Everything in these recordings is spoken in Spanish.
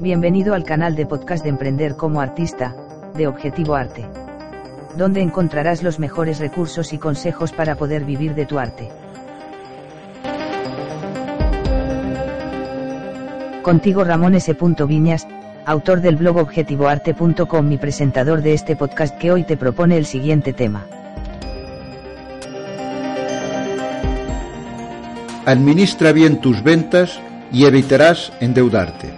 Bienvenido al canal de podcast de Emprender como Artista, de Objetivo Arte. Donde encontrarás los mejores recursos y consejos para poder vivir de tu arte. Contigo Ramón S. Viñas, autor del blog objetivoarte.com y presentador de este podcast que hoy te propone el siguiente tema. Administra bien tus ventas y evitarás endeudarte.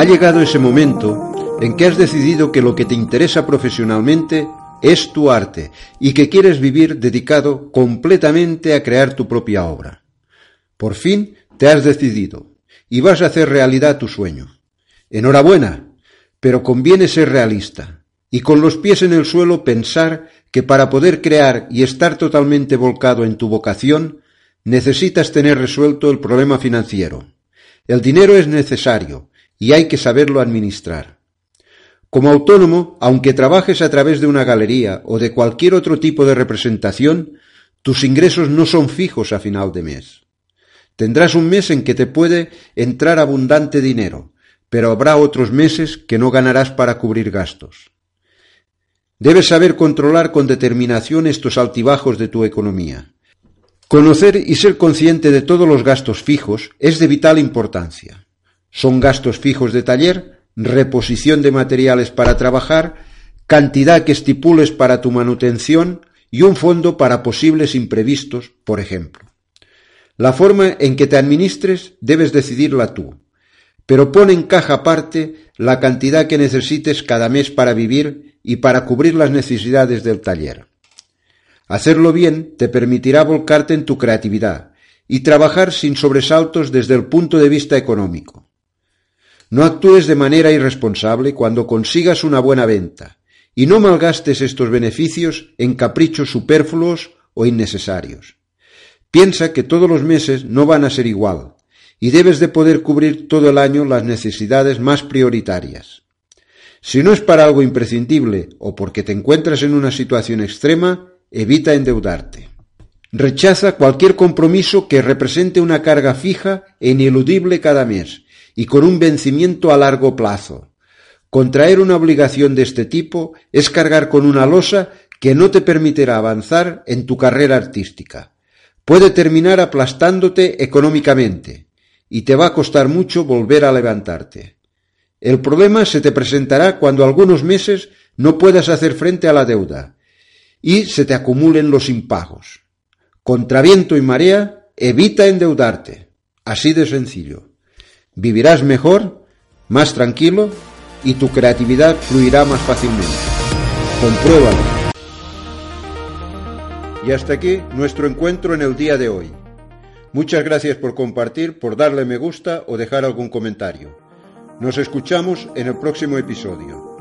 Ha llegado ese momento en que has decidido que lo que te interesa profesionalmente es tu arte y que quieres vivir dedicado completamente a crear tu propia obra. Por fin te has decidido y vas a hacer realidad tu sueño. Enhorabuena, pero conviene ser realista y con los pies en el suelo pensar que para poder crear y estar totalmente volcado en tu vocación, necesitas tener resuelto el problema financiero. El dinero es necesario, y hay que saberlo administrar. Como autónomo, aunque trabajes a través de una galería o de cualquier otro tipo de representación, tus ingresos no son fijos a final de mes. Tendrás un mes en que te puede entrar abundante dinero, pero habrá otros meses que no ganarás para cubrir gastos. Debes saber controlar con determinación estos altibajos de tu economía. Conocer y ser consciente de todos los gastos fijos es de vital importancia. Son gastos fijos de taller, reposición de materiales para trabajar, cantidad que estipules para tu manutención y un fondo para posibles imprevistos, por ejemplo. La forma en que te administres debes decidirla tú, pero pon en caja aparte la cantidad que necesites cada mes para vivir y para cubrir las necesidades del taller. Hacerlo bien te permitirá volcarte en tu creatividad y trabajar sin sobresaltos desde el punto de vista económico. No actúes de manera irresponsable cuando consigas una buena venta, y no malgastes estos beneficios en caprichos superfluos o innecesarios. Piensa que todos los meses no van a ser igual, y debes de poder cubrir todo el año las necesidades más prioritarias. Si no es para algo imprescindible o porque te encuentras en una situación extrema, evita endeudarte. Rechaza cualquier compromiso que represente una carga fija e ineludible cada mes y con un vencimiento a largo plazo. Contraer una obligación de este tipo es cargar con una losa que no te permitirá avanzar en tu carrera artística. Puede terminar aplastándote económicamente y te va a costar mucho volver a levantarte. El problema se te presentará cuando algunos meses no puedas hacer frente a la deuda y se te acumulen los impagos. Contra viento y marea, evita endeudarte. Así de sencillo. Vivirás mejor, más tranquilo y tu creatividad fluirá más fácilmente. Compruébalo. Y hasta aquí nuestro encuentro en el día de hoy. Muchas gracias por compartir, por darle me gusta o dejar algún comentario. Nos escuchamos en el próximo episodio.